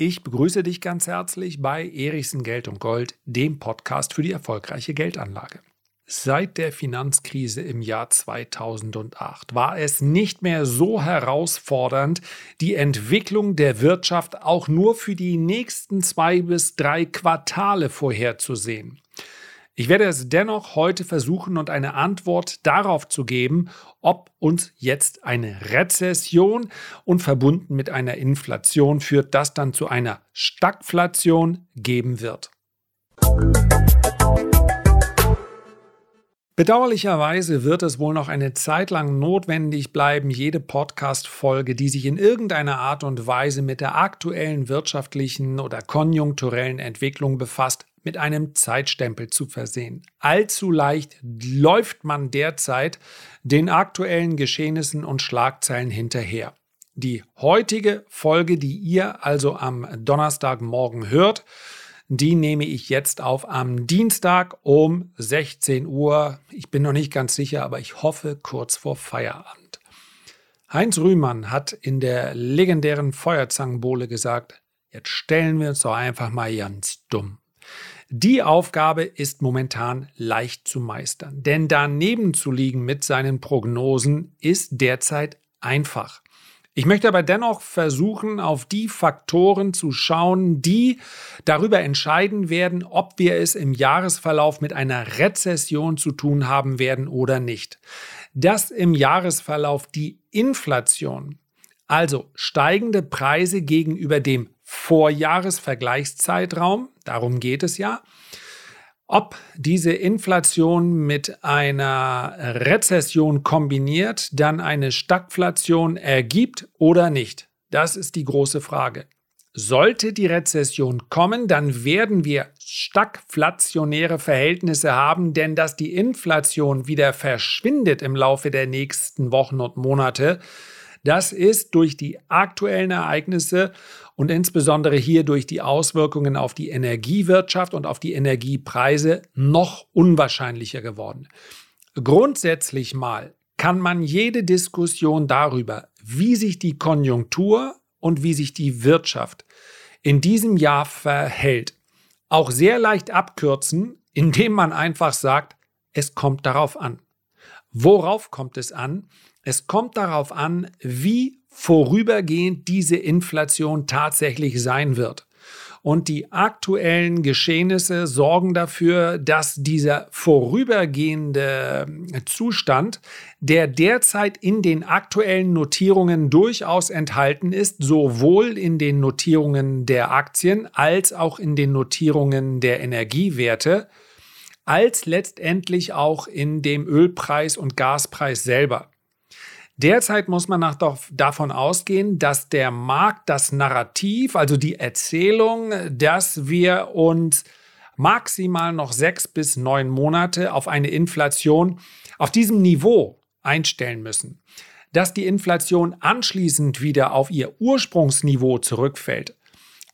Ich begrüße dich ganz herzlich bei Erichsen Geld und Gold, dem Podcast für die erfolgreiche Geldanlage. Seit der Finanzkrise im Jahr 2008 war es nicht mehr so herausfordernd, die Entwicklung der Wirtschaft auch nur für die nächsten zwei bis drei Quartale vorherzusehen. Ich werde es dennoch heute versuchen und eine Antwort darauf zu geben, ob uns jetzt eine Rezession und verbunden mit einer Inflation führt, das dann zu einer Stagflation geben wird. Bedauerlicherweise wird es wohl noch eine Zeit lang notwendig bleiben, jede Podcast-Folge, die sich in irgendeiner Art und Weise mit der aktuellen wirtschaftlichen oder konjunkturellen Entwicklung befasst, mit einem Zeitstempel zu versehen. Allzu leicht läuft man derzeit den aktuellen Geschehnissen und Schlagzeilen hinterher. Die heutige Folge, die ihr also am Donnerstagmorgen hört, die nehme ich jetzt auf am Dienstag um 16 Uhr. Ich bin noch nicht ganz sicher, aber ich hoffe kurz vor Feierabend. Heinz Rühmann hat in der legendären Feuerzangenbowle gesagt, jetzt stellen wir uns doch einfach mal ganz dumm. Die Aufgabe ist momentan leicht zu meistern, denn daneben zu liegen mit seinen Prognosen ist derzeit einfach. Ich möchte aber dennoch versuchen, auf die Faktoren zu schauen, die darüber entscheiden werden, ob wir es im Jahresverlauf mit einer Rezession zu tun haben werden oder nicht. Dass im Jahresverlauf die Inflation, also steigende Preise gegenüber dem Vorjahresvergleichszeitraum, darum geht es ja, ob diese Inflation mit einer Rezession kombiniert dann eine Stagflation ergibt oder nicht. Das ist die große Frage. Sollte die Rezession kommen, dann werden wir stagflationäre Verhältnisse haben, denn dass die Inflation wieder verschwindet im Laufe der nächsten Wochen und Monate, das ist durch die aktuellen Ereignisse und insbesondere hier durch die Auswirkungen auf die Energiewirtschaft und auf die Energiepreise noch unwahrscheinlicher geworden. Grundsätzlich mal kann man jede Diskussion darüber, wie sich die Konjunktur und wie sich die Wirtschaft in diesem Jahr verhält, auch sehr leicht abkürzen, indem man einfach sagt, es kommt darauf an. Worauf kommt es an? Es kommt darauf an, wie vorübergehend diese Inflation tatsächlich sein wird. Und die aktuellen Geschehnisse sorgen dafür, dass dieser vorübergehende Zustand, der derzeit in den aktuellen Notierungen durchaus enthalten ist, sowohl in den Notierungen der Aktien als auch in den Notierungen der Energiewerte, als letztendlich auch in dem Ölpreis und Gaspreis selber. Derzeit muss man nach davon ausgehen, dass der Markt das Narrativ, also die Erzählung, dass wir uns maximal noch sechs bis neun Monate auf eine Inflation auf diesem Niveau einstellen müssen. Dass die Inflation anschließend wieder auf ihr Ursprungsniveau zurückfällt,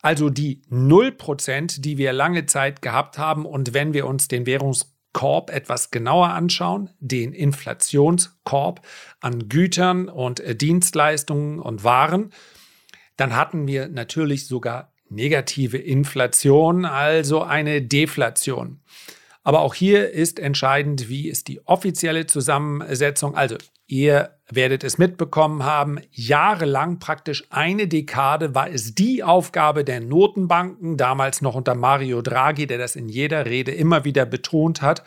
also die 0%, die wir lange Zeit gehabt haben und wenn wir uns den Währungs Korb etwas genauer anschauen, den Inflationskorb an Gütern und äh, Dienstleistungen und Waren, dann hatten wir natürlich sogar negative Inflation, also eine Deflation. Aber auch hier ist entscheidend, wie ist die offizielle Zusammensetzung. Also ihr werdet es mitbekommen haben, jahrelang praktisch eine Dekade war es die Aufgabe der Notenbanken, damals noch unter Mario Draghi, der das in jeder Rede immer wieder betont hat,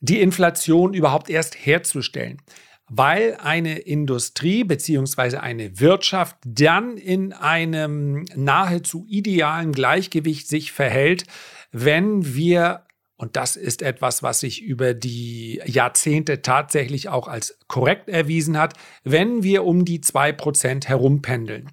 die Inflation überhaupt erst herzustellen. Weil eine Industrie beziehungsweise eine Wirtschaft dann in einem nahezu idealen Gleichgewicht sich verhält, wenn wir und das ist etwas, was sich über die Jahrzehnte tatsächlich auch als korrekt erwiesen hat, wenn wir um die 2% herumpendeln.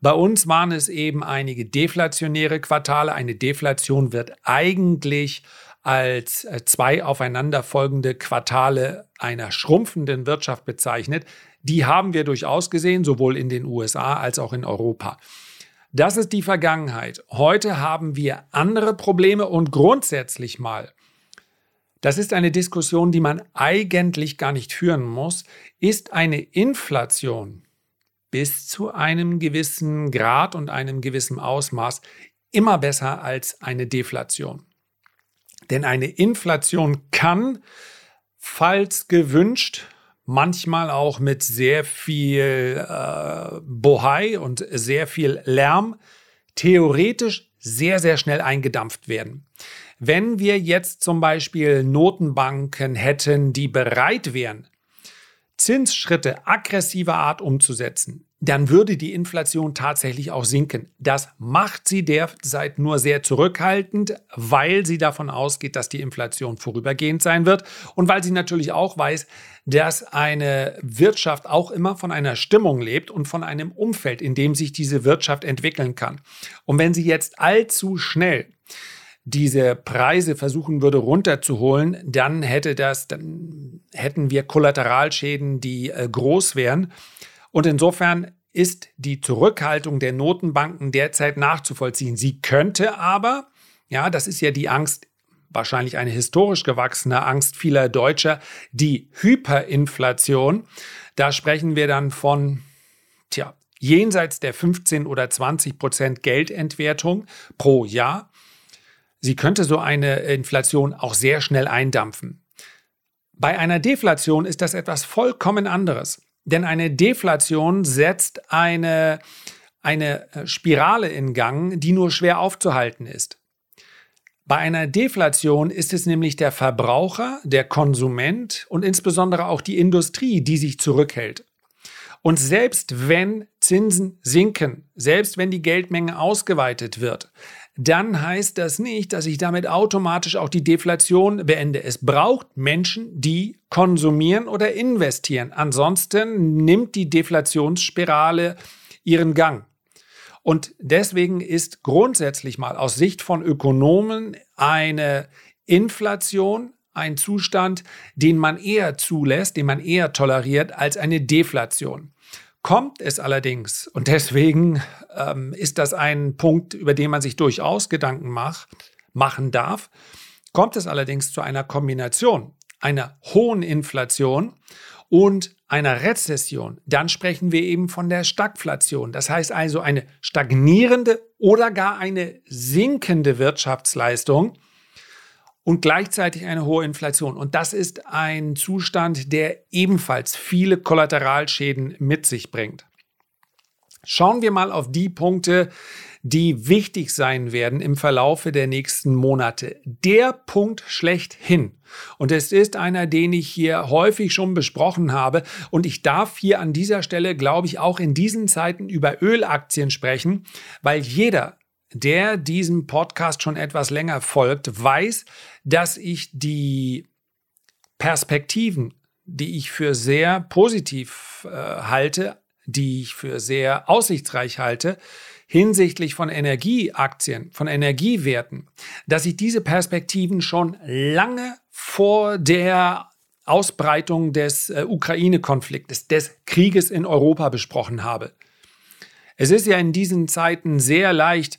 Bei uns waren es eben einige deflationäre Quartale. Eine Deflation wird eigentlich als äh, zwei aufeinanderfolgende Quartale einer schrumpfenden Wirtschaft bezeichnet. Die haben wir durchaus gesehen, sowohl in den USA als auch in Europa. Das ist die Vergangenheit. Heute haben wir andere Probleme und grundsätzlich mal, das ist eine Diskussion, die man eigentlich gar nicht führen muss, ist eine Inflation bis zu einem gewissen Grad und einem gewissen Ausmaß immer besser als eine Deflation. Denn eine Inflation kann, falls gewünscht, manchmal auch mit sehr viel äh, Bohai und sehr viel Lärm, theoretisch sehr, sehr schnell eingedampft werden. Wenn wir jetzt zum Beispiel Notenbanken hätten, die bereit wären, Zinsschritte aggressiver Art umzusetzen, dann würde die Inflation tatsächlich auch sinken. Das macht sie derzeit nur sehr zurückhaltend, weil sie davon ausgeht, dass die Inflation vorübergehend sein wird und weil sie natürlich auch weiß, dass eine Wirtschaft auch immer von einer Stimmung lebt und von einem Umfeld, in dem sich diese Wirtschaft entwickeln kann. Und wenn sie jetzt allzu schnell diese Preise versuchen würde runterzuholen, dann hätte das, dann hätten wir Kollateralschäden, die äh, groß wären. Und insofern ist die Zurückhaltung der Notenbanken derzeit nachzuvollziehen. Sie könnte aber, ja, das ist ja die Angst, wahrscheinlich eine historisch gewachsene Angst vieler Deutscher, die Hyperinflation. Da sprechen wir dann von, tja, jenseits der 15 oder 20 Prozent Geldentwertung pro Jahr. Sie könnte so eine Inflation auch sehr schnell eindampfen. Bei einer Deflation ist das etwas vollkommen anderes. Denn eine Deflation setzt eine, eine äh, Spirale in Gang, die nur schwer aufzuhalten ist. Bei einer Deflation ist es nämlich der Verbraucher, der Konsument und insbesondere auch die Industrie, die sich zurückhält. Und selbst wenn Zinsen sinken, selbst wenn die Geldmenge ausgeweitet wird, dann heißt das nicht, dass ich damit automatisch auch die Deflation beende. Es braucht Menschen, die konsumieren oder investieren. Ansonsten nimmt die Deflationsspirale ihren Gang. Und deswegen ist grundsätzlich mal aus Sicht von Ökonomen eine Inflation ein Zustand, den man eher zulässt, den man eher toleriert als eine Deflation. Kommt es allerdings, und deswegen ähm, ist das ein Punkt, über den man sich durchaus Gedanken mach, machen darf, kommt es allerdings zu einer Kombination einer hohen Inflation und einer Rezession, dann sprechen wir eben von der Stagflation. Das heißt also eine stagnierende oder gar eine sinkende Wirtschaftsleistung, und gleichzeitig eine hohe Inflation. Und das ist ein Zustand, der ebenfalls viele Kollateralschäden mit sich bringt. Schauen wir mal auf die Punkte, die wichtig sein werden im Verlaufe der nächsten Monate. Der Punkt schlechthin. Und es ist einer, den ich hier häufig schon besprochen habe. Und ich darf hier an dieser Stelle, glaube ich, auch in diesen Zeiten über Ölaktien sprechen, weil jeder, der diesem Podcast schon etwas länger folgt, weiß, dass ich die Perspektiven, die ich für sehr positiv äh, halte, die ich für sehr aussichtsreich halte, hinsichtlich von Energieaktien, von Energiewerten, dass ich diese Perspektiven schon lange vor der Ausbreitung des äh, Ukraine-Konfliktes, des Krieges in Europa besprochen habe. Es ist ja in diesen Zeiten sehr leicht,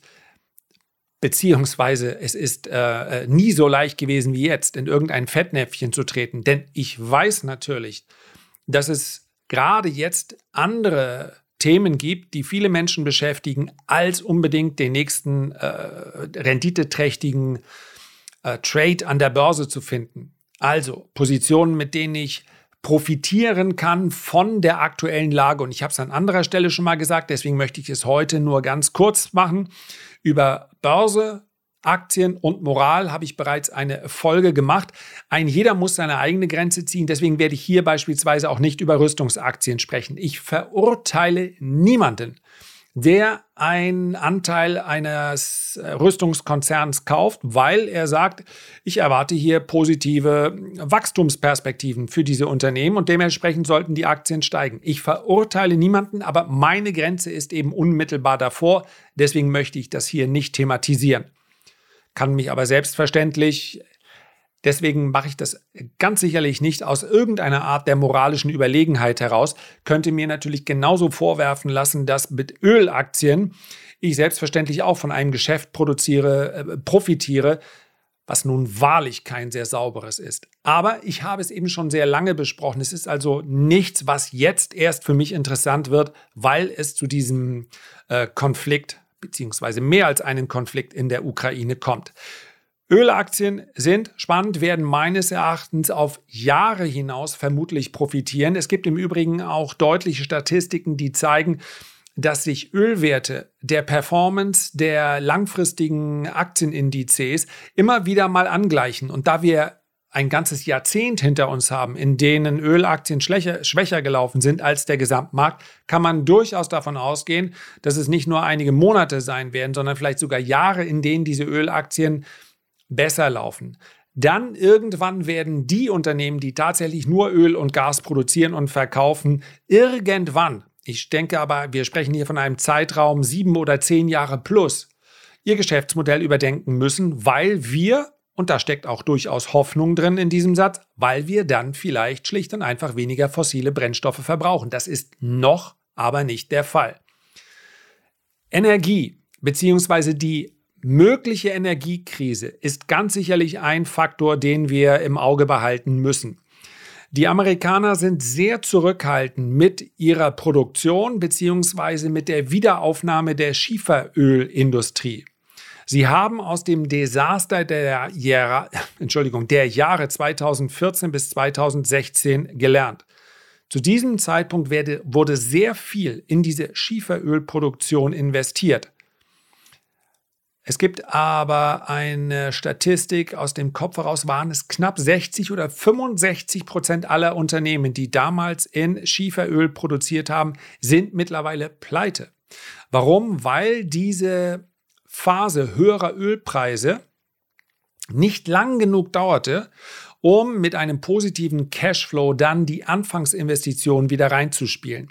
beziehungsweise es ist äh, äh, nie so leicht gewesen wie jetzt, in irgendein Fettnäpfchen zu treten. Denn ich weiß natürlich, dass es gerade jetzt andere Themen gibt, die viele Menschen beschäftigen, als unbedingt den nächsten äh, renditeträchtigen äh, Trade an der Börse zu finden. Also Positionen, mit denen ich profitieren kann von der aktuellen Lage. Und ich habe es an anderer Stelle schon mal gesagt, deswegen möchte ich es heute nur ganz kurz machen. Über Börse, Aktien und Moral habe ich bereits eine Folge gemacht. Ein jeder muss seine eigene Grenze ziehen. Deswegen werde ich hier beispielsweise auch nicht über Rüstungsaktien sprechen. Ich verurteile niemanden, der einen Anteil eines Rüstungskonzerns kauft, weil er sagt, ich erwarte hier positive Wachstumsperspektiven für diese Unternehmen und dementsprechend sollten die Aktien steigen. Ich verurteile niemanden, aber meine Grenze ist eben unmittelbar davor. Deswegen möchte ich das hier nicht thematisieren. Kann mich aber selbstverständlich Deswegen mache ich das ganz sicherlich nicht aus irgendeiner Art der moralischen Überlegenheit heraus. Könnte mir natürlich genauso vorwerfen lassen, dass mit Ölaktien ich selbstverständlich auch von einem Geschäft produziere, äh, profitiere, was nun wahrlich kein sehr sauberes ist. Aber ich habe es eben schon sehr lange besprochen. Es ist also nichts, was jetzt erst für mich interessant wird, weil es zu diesem äh, Konflikt beziehungsweise mehr als einen Konflikt in der Ukraine kommt. Ölaktien sind spannend, werden meines Erachtens auf Jahre hinaus vermutlich profitieren. Es gibt im Übrigen auch deutliche Statistiken, die zeigen, dass sich Ölwerte der Performance der langfristigen Aktienindizes immer wieder mal angleichen. Und da wir ein ganzes Jahrzehnt hinter uns haben, in denen Ölaktien schwächer, schwächer gelaufen sind als der Gesamtmarkt, kann man durchaus davon ausgehen, dass es nicht nur einige Monate sein werden, sondern vielleicht sogar Jahre, in denen diese Ölaktien besser laufen. Dann irgendwann werden die Unternehmen, die tatsächlich nur Öl und Gas produzieren und verkaufen, irgendwann ich denke aber, wir sprechen hier von einem Zeitraum sieben oder zehn Jahre plus, ihr Geschäftsmodell überdenken müssen, weil wir, und da steckt auch durchaus Hoffnung drin in diesem Satz, weil wir dann vielleicht schlicht und einfach weniger fossile Brennstoffe verbrauchen. Das ist noch aber nicht der Fall. Energie bzw. die mögliche Energiekrise ist ganz sicherlich ein Faktor, den wir im Auge behalten müssen. Die Amerikaner sind sehr zurückhaltend mit ihrer Produktion bzw. mit der Wiederaufnahme der Schieferölindustrie. Sie haben aus dem Desaster der Jahre, Entschuldigung, der Jahre 2014 bis 2016 gelernt. Zu diesem Zeitpunkt werde, wurde sehr viel in diese Schieferölproduktion investiert. Es gibt aber eine Statistik aus dem Kopf heraus, waren es knapp 60 oder 65 Prozent aller Unternehmen, die damals in Schieferöl produziert haben, sind mittlerweile pleite. Warum? Weil diese Phase höherer Ölpreise nicht lang genug dauerte, um mit einem positiven Cashflow dann die Anfangsinvestitionen wieder reinzuspielen.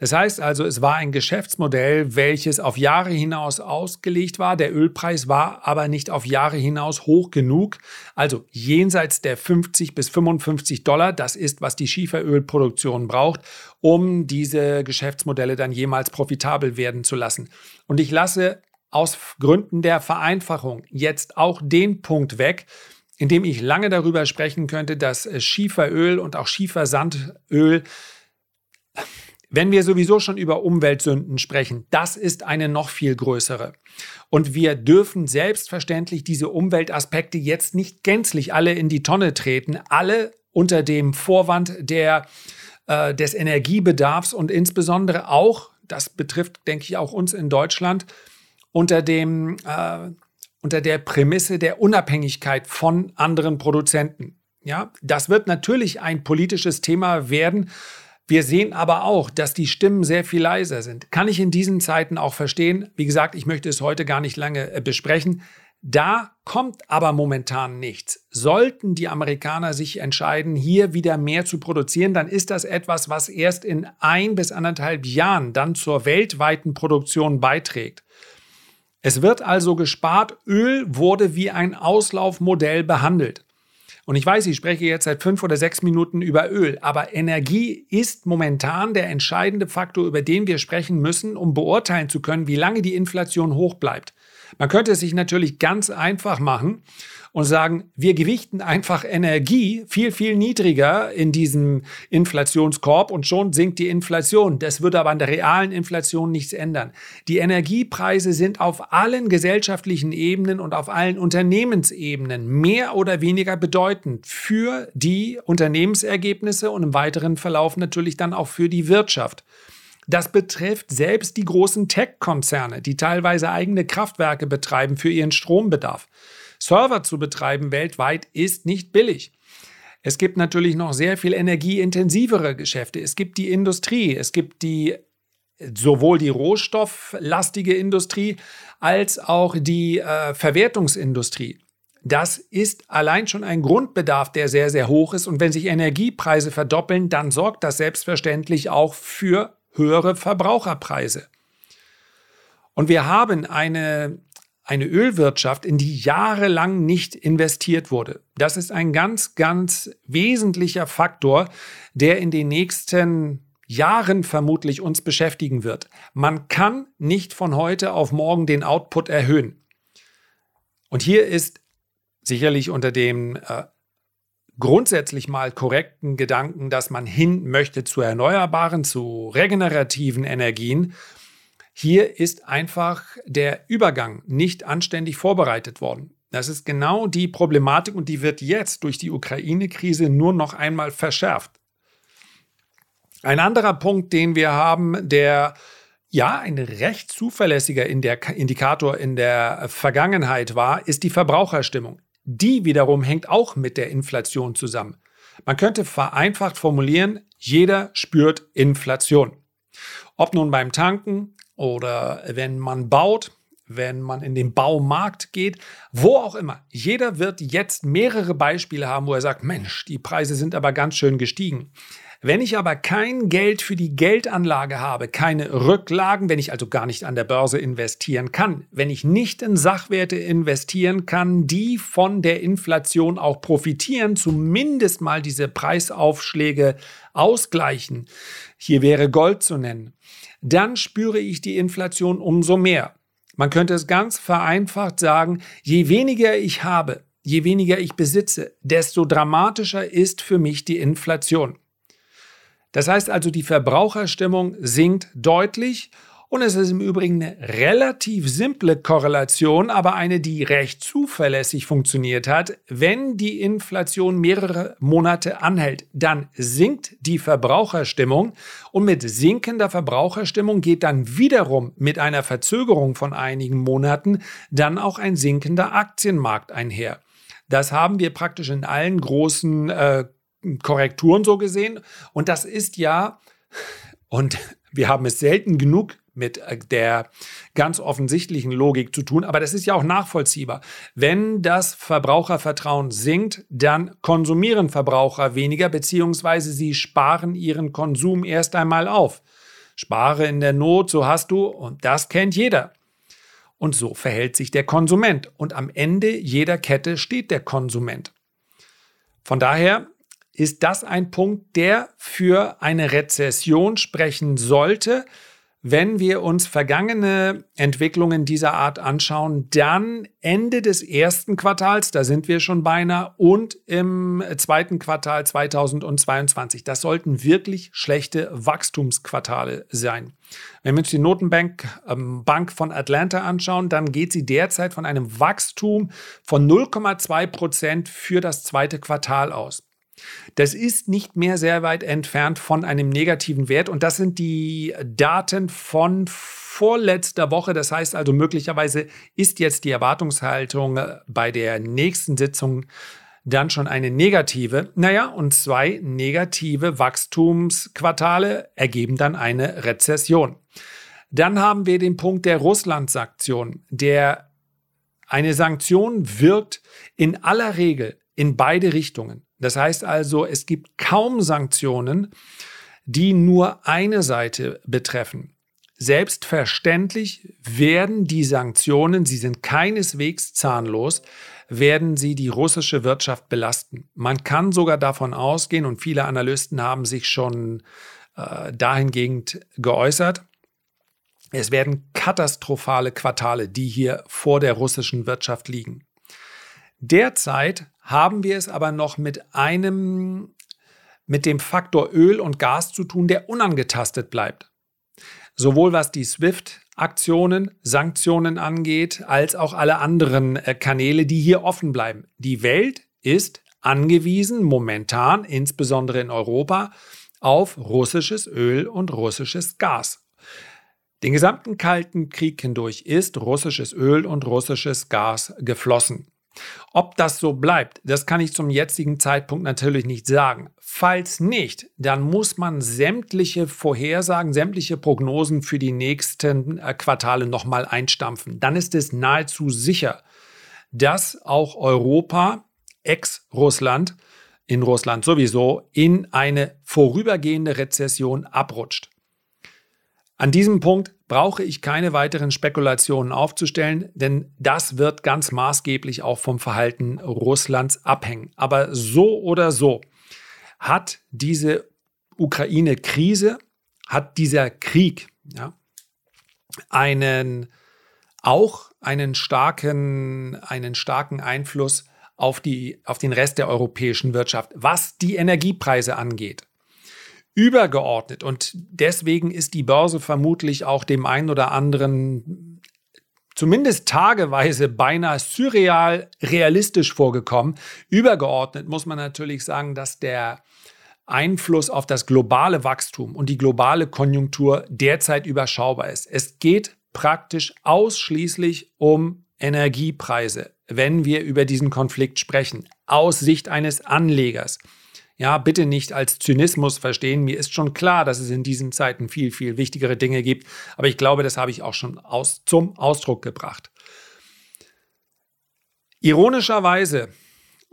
Das heißt also, es war ein Geschäftsmodell, welches auf Jahre hinaus ausgelegt war. Der Ölpreis war aber nicht auf Jahre hinaus hoch genug. Also jenseits der 50 bis 55 Dollar, das ist, was die Schieferölproduktion braucht, um diese Geschäftsmodelle dann jemals profitabel werden zu lassen. Und ich lasse aus Gründen der Vereinfachung jetzt auch den Punkt weg, in dem ich lange darüber sprechen könnte, dass Schieferöl und auch Schiefersandöl wenn wir sowieso schon über Umweltsünden sprechen, das ist eine noch viel größere. Und wir dürfen selbstverständlich diese Umweltaspekte jetzt nicht gänzlich alle in die Tonne treten, alle unter dem Vorwand der, äh, des Energiebedarfs und insbesondere auch, das betrifft, denke ich, auch uns in Deutschland, unter dem äh, unter der Prämisse der Unabhängigkeit von anderen Produzenten. Ja, das wird natürlich ein politisches Thema werden, wir sehen aber auch, dass die Stimmen sehr viel leiser sind. Kann ich in diesen Zeiten auch verstehen. Wie gesagt, ich möchte es heute gar nicht lange äh, besprechen. Da kommt aber momentan nichts. Sollten die Amerikaner sich entscheiden, hier wieder mehr zu produzieren, dann ist das etwas, was erst in ein bis anderthalb Jahren dann zur weltweiten Produktion beiträgt. Es wird also gespart, Öl wurde wie ein Auslaufmodell behandelt. Und ich weiß, ich spreche jetzt seit fünf oder sechs Minuten über Öl, aber Energie ist momentan der entscheidende Faktor, über den wir sprechen müssen, um beurteilen zu können, wie lange die Inflation hoch bleibt. Man könnte es sich natürlich ganz einfach machen und sagen, wir gewichten einfach Energie viel, viel niedriger in diesem Inflationskorb und schon sinkt die Inflation. Das würde aber an der realen Inflation nichts ändern. Die Energiepreise sind auf allen gesellschaftlichen Ebenen und auf allen Unternehmensebenen mehr oder weniger bedeutend für die Unternehmensergebnisse und im weiteren Verlauf natürlich dann auch für die Wirtschaft. Das betrifft selbst die großen Tech-Konzerne, die teilweise eigene Kraftwerke betreiben für ihren Strombedarf. Server zu betreiben weltweit ist nicht billig. Es gibt natürlich noch sehr viel energieintensivere Geschäfte. Es gibt die Industrie, es gibt die sowohl die rohstofflastige Industrie als auch die äh, Verwertungsindustrie. Das ist allein schon ein Grundbedarf, der sehr, sehr hoch ist. Und wenn sich Energiepreise verdoppeln, dann sorgt das selbstverständlich auch für höhere Verbraucherpreise. Und wir haben eine, eine Ölwirtschaft, in die jahrelang nicht investiert wurde. Das ist ein ganz, ganz wesentlicher Faktor, der in den nächsten Jahren vermutlich uns beschäftigen wird. Man kann nicht von heute auf morgen den Output erhöhen. Und hier ist Sicherlich unter dem äh, grundsätzlich mal korrekten Gedanken, dass man hin möchte zu erneuerbaren, zu regenerativen Energien. Hier ist einfach der Übergang nicht anständig vorbereitet worden. Das ist genau die Problematik und die wird jetzt durch die Ukraine-Krise nur noch einmal verschärft. Ein anderer Punkt, den wir haben, der ja ein recht zuverlässiger Indikator in der Vergangenheit war, ist die Verbraucherstimmung. Die wiederum hängt auch mit der Inflation zusammen. Man könnte vereinfacht formulieren, jeder spürt Inflation. Ob nun beim Tanken oder wenn man baut, wenn man in den Baumarkt geht, wo auch immer. Jeder wird jetzt mehrere Beispiele haben, wo er sagt, Mensch, die Preise sind aber ganz schön gestiegen. Wenn ich aber kein Geld für die Geldanlage habe, keine Rücklagen, wenn ich also gar nicht an der Börse investieren kann, wenn ich nicht in Sachwerte investieren kann, die von der Inflation auch profitieren, zumindest mal diese Preisaufschläge ausgleichen, hier wäre Gold zu nennen, dann spüre ich die Inflation umso mehr. Man könnte es ganz vereinfacht sagen, je weniger ich habe, je weniger ich besitze, desto dramatischer ist für mich die Inflation. Das heißt also, die Verbraucherstimmung sinkt deutlich und es ist im Übrigen eine relativ simple Korrelation, aber eine, die recht zuverlässig funktioniert hat. Wenn die Inflation mehrere Monate anhält, dann sinkt die Verbraucherstimmung und mit sinkender Verbraucherstimmung geht dann wiederum mit einer Verzögerung von einigen Monaten dann auch ein sinkender Aktienmarkt einher. Das haben wir praktisch in allen großen äh, Korrekturen so gesehen. Und das ist ja, und wir haben es selten genug mit äh, der ganz offensichtlichen Logik zu tun, aber das ist ja auch nachvollziehbar. Wenn das Verbrauchervertrauen sinkt, dann konsumieren Verbraucher weniger, beziehungsweise sie sparen ihren Konsum erst einmal auf. Spare in der Not, so hast du, und das kennt jeder. Und so verhält sich der Konsument. Und am Ende jeder Kette steht der Konsument. Von daher ist das ein Punkt, der für eine Rezession sprechen sollte. Wenn wir uns vergangene Entwicklungen dieser Art anschauen, dann Ende des ersten Quartals, da sind wir schon beinahe, und im zweiten Quartal 2022. Das sollten wirklich schlechte Wachstumsquartale sein. Wenn wir uns die Notenbank ähm, Bank von Atlanta anschauen, dann geht sie derzeit von einem Wachstum von 0,2 Prozent für das zweite Quartal aus. Das ist nicht mehr sehr weit entfernt von einem negativen Wert und das sind die Daten von vorletzter Woche. Das heißt also möglicherweise ist jetzt die Erwartungshaltung bei der nächsten Sitzung dann schon eine negative. Naja, und zwei negative Wachstumsquartale ergeben dann eine Rezession. Dann haben wir den Punkt der Russland-Sanktion. Der eine Sanktion wirkt in aller Regel in beide Richtungen. Das heißt also, es gibt kaum Sanktionen, die nur eine Seite betreffen. Selbstverständlich werden die Sanktionen, sie sind keineswegs zahnlos, werden sie die russische Wirtschaft belasten. Man kann sogar davon ausgehen, und viele Analysten haben sich schon äh, dahingehend geäußert, es werden katastrophale Quartale, die hier vor der russischen Wirtschaft liegen. Derzeit haben wir es aber noch mit einem, mit dem Faktor Öl und Gas zu tun, der unangetastet bleibt. Sowohl was die SWIFT-Aktionen, Sanktionen angeht, als auch alle anderen äh, Kanäle, die hier offen bleiben. Die Welt ist angewiesen, momentan, insbesondere in Europa, auf russisches Öl und russisches Gas. Den gesamten Kalten Krieg hindurch ist russisches Öl und russisches Gas geflossen. Ob das so bleibt, das kann ich zum jetzigen Zeitpunkt natürlich nicht sagen. Falls nicht, dann muss man sämtliche Vorhersagen, sämtliche Prognosen für die nächsten äh, Quartale nochmal einstampfen. Dann ist es nahezu sicher, dass auch Europa, ex-Russland, in Russland sowieso, in eine vorübergehende Rezession abrutscht. An diesem Punkt brauche ich keine weiteren Spekulationen aufzustellen, denn das wird ganz maßgeblich auch vom Verhalten Russlands abhängen. Aber so oder so hat diese Ukraine-Krise, hat dieser Krieg ja, einen auch einen starken, einen starken Einfluss auf, die, auf den Rest der europäischen Wirtschaft, was die Energiepreise angeht. Übergeordnet und deswegen ist die Börse vermutlich auch dem einen oder anderen zumindest tageweise beinahe surreal realistisch vorgekommen. Übergeordnet muss man natürlich sagen, dass der Einfluss auf das globale Wachstum und die globale Konjunktur derzeit überschaubar ist. Es geht praktisch ausschließlich um Energiepreise, wenn wir über diesen Konflikt sprechen, aus Sicht eines Anlegers. Ja, bitte nicht als Zynismus verstehen. Mir ist schon klar, dass es in diesen Zeiten viel, viel wichtigere Dinge gibt. Aber ich glaube, das habe ich auch schon aus, zum Ausdruck gebracht. Ironischerweise,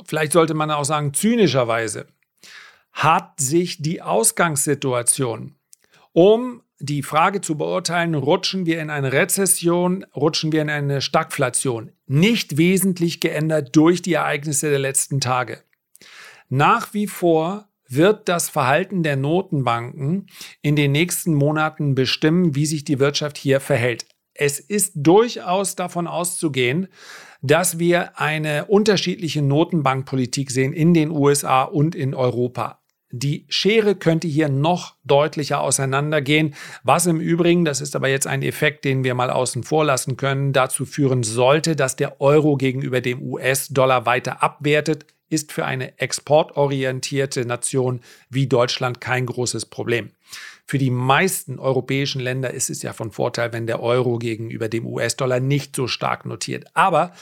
vielleicht sollte man auch sagen zynischerweise, hat sich die Ausgangssituation, um die Frage zu beurteilen, rutschen wir in eine Rezession, rutschen wir in eine Stagflation, nicht wesentlich geändert durch die Ereignisse der letzten Tage. Nach wie vor wird das Verhalten der Notenbanken in den nächsten Monaten bestimmen, wie sich die Wirtschaft hier verhält. Es ist durchaus davon auszugehen, dass wir eine unterschiedliche Notenbankpolitik sehen in den USA und in Europa. Die Schere könnte hier noch deutlicher auseinandergehen, was im Übrigen, das ist aber jetzt ein Effekt, den wir mal außen vor lassen können, dazu führen sollte, dass der Euro gegenüber dem US-Dollar weiter abwertet, ist für eine exportorientierte Nation wie Deutschland kein großes Problem. Für die meisten europäischen Länder ist es ja von Vorteil, wenn der Euro gegenüber dem US-Dollar nicht so stark notiert. Aber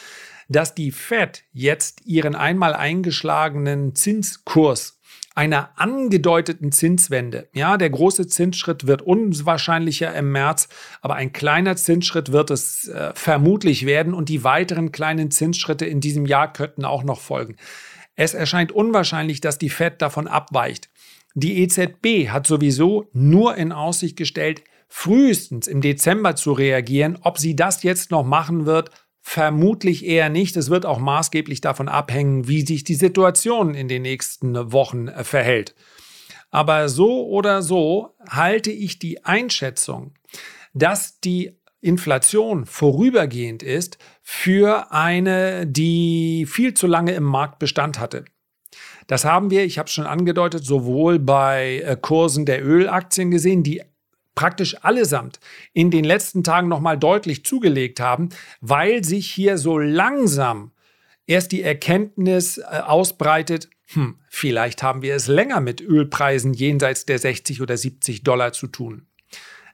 dass die Fed jetzt ihren einmal eingeschlagenen Zinskurs einer angedeuteten Zinswende. Ja, der große Zinsschritt wird unwahrscheinlicher im März, aber ein kleiner Zinsschritt wird es äh, vermutlich werden und die weiteren kleinen Zinsschritte in diesem Jahr könnten auch noch folgen. Es erscheint unwahrscheinlich, dass die Fed davon abweicht. Die EZB hat sowieso nur in Aussicht gestellt, frühestens im Dezember zu reagieren. Ob sie das jetzt noch machen wird, vermutlich eher nicht. Es wird auch maßgeblich davon abhängen, wie sich die Situation in den nächsten Wochen äh, verhält. Aber so oder so halte ich die Einschätzung, dass die Inflation vorübergehend ist, für eine, die viel zu lange im Markt Bestand hatte. Das haben wir, ich habe es schon angedeutet, sowohl bei äh, Kursen der Ölaktien gesehen, die praktisch allesamt in den letzten Tagen nochmal deutlich zugelegt haben, weil sich hier so langsam erst die Erkenntnis äh, ausbreitet, hm, vielleicht haben wir es länger mit Ölpreisen jenseits der 60 oder 70 Dollar zu tun.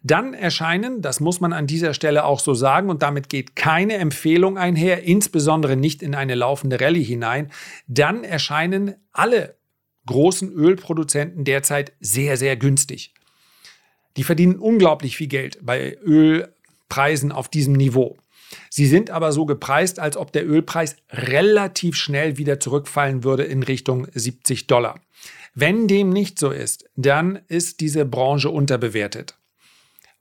Dann erscheinen, das muss man an dieser Stelle auch so sagen, und damit geht keine Empfehlung einher, insbesondere nicht in eine laufende Rallye hinein, dann erscheinen alle großen Ölproduzenten derzeit sehr, sehr günstig. Die verdienen unglaublich viel Geld bei Ölpreisen auf diesem Niveau. Sie sind aber so gepreist, als ob der Ölpreis relativ schnell wieder zurückfallen würde in Richtung 70 Dollar. Wenn dem nicht so ist, dann ist diese Branche unterbewertet.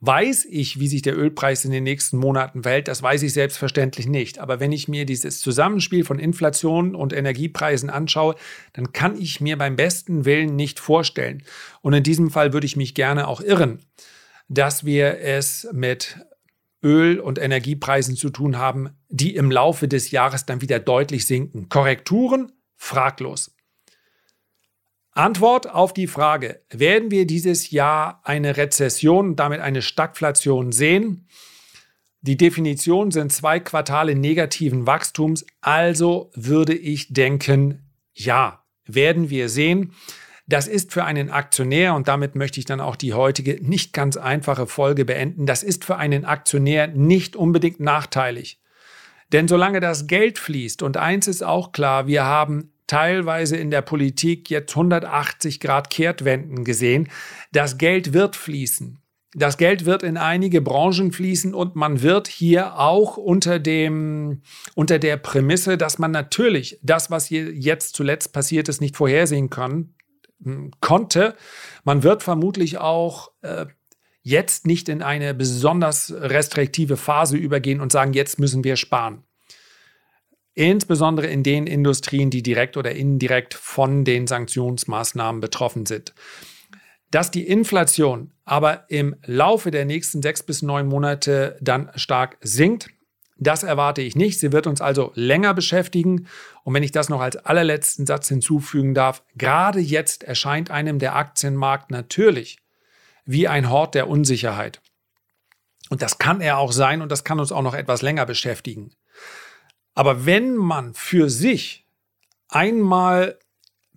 Weiß ich, wie sich der Ölpreis in den nächsten Monaten verhält? Das weiß ich selbstverständlich nicht. Aber wenn ich mir dieses Zusammenspiel von Inflation und Energiepreisen anschaue, dann kann ich mir beim besten Willen nicht vorstellen. Und in diesem Fall würde ich mich gerne auch irren, dass wir es mit Öl- und Energiepreisen zu tun haben, die im Laufe des Jahres dann wieder deutlich sinken. Korrekturen? Fraglos. Antwort auf die Frage, werden wir dieses Jahr eine Rezession damit eine Stagflation sehen? Die Definition sind zwei Quartale negativen Wachstums, also würde ich denken, ja, werden wir sehen. Das ist für einen Aktionär, und damit möchte ich dann auch die heutige nicht ganz einfache Folge beenden, das ist für einen Aktionär nicht unbedingt nachteilig. Denn solange das Geld fließt, und eins ist auch klar, wir haben teilweise in der Politik jetzt 180 Grad Kehrtwenden gesehen. Das Geld wird fließen. Das Geld wird in einige Branchen fließen und man wird hier auch unter dem, unter der Prämisse, dass man natürlich das, was hier jetzt zuletzt passiert ist, nicht vorhersehen kann, hm, konnte. Man wird vermutlich auch äh, jetzt nicht in eine besonders restriktive Phase übergehen und sagen, jetzt müssen wir sparen insbesondere in den Industrien, die direkt oder indirekt von den Sanktionsmaßnahmen betroffen sind. Dass die Inflation aber im Laufe der nächsten sechs bis neun Monate dann stark sinkt, Das erwarte ich nicht. Sie wird uns also länger beschäftigen. Und wenn ich das noch als allerletzten Satz hinzufügen darf, gerade jetzt erscheint einem der Aktienmarkt natürlich wie ein Hort der Unsicherheit. Und das kann er auch sein und das kann uns auch noch etwas länger beschäftigen. Aber wenn man für sich einmal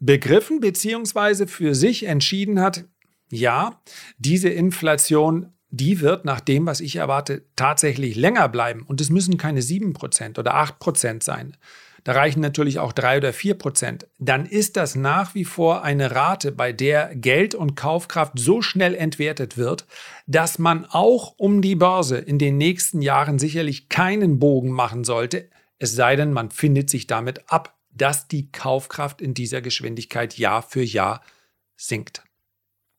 begriffen bzw. für sich entschieden hat, ja, diese Inflation die wird nach dem, was ich erwarte, tatsächlich länger bleiben. Und es müssen keine 7% oder 8% sein. Da reichen natürlich auch 3 oder 4%. Dann ist das nach wie vor eine Rate, bei der Geld und Kaufkraft so schnell entwertet wird, dass man auch um die Börse in den nächsten Jahren sicherlich keinen Bogen machen sollte, es sei denn, man findet sich damit ab, dass die Kaufkraft in dieser Geschwindigkeit Jahr für Jahr sinkt.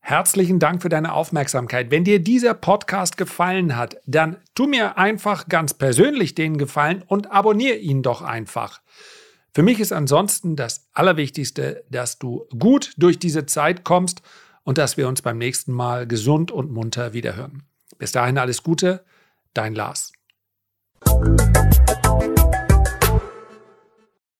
Herzlichen Dank für deine Aufmerksamkeit. Wenn dir dieser Podcast gefallen hat, dann tu mir einfach ganz persönlich den Gefallen und abonniere ihn doch einfach. Für mich ist ansonsten das Allerwichtigste, dass du gut durch diese Zeit kommst und dass wir uns beim nächsten Mal gesund und munter wiederhören. Bis dahin alles Gute, dein Lars.